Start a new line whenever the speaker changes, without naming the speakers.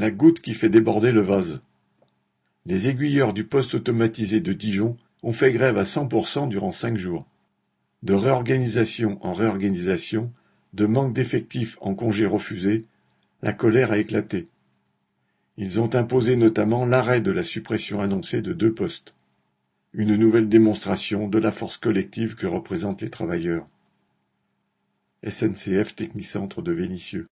La goutte qui fait déborder le vase. Les aiguilleurs du poste automatisé de Dijon ont fait grève à 100% durant cinq jours. De réorganisation en réorganisation, de manque d'effectifs en congés refusés, la colère a éclaté. Ils ont imposé notamment l'arrêt de la suppression annoncée de deux postes. Une nouvelle démonstration de la force collective que représentent les travailleurs. SNCF Technicentre de Vénissieux.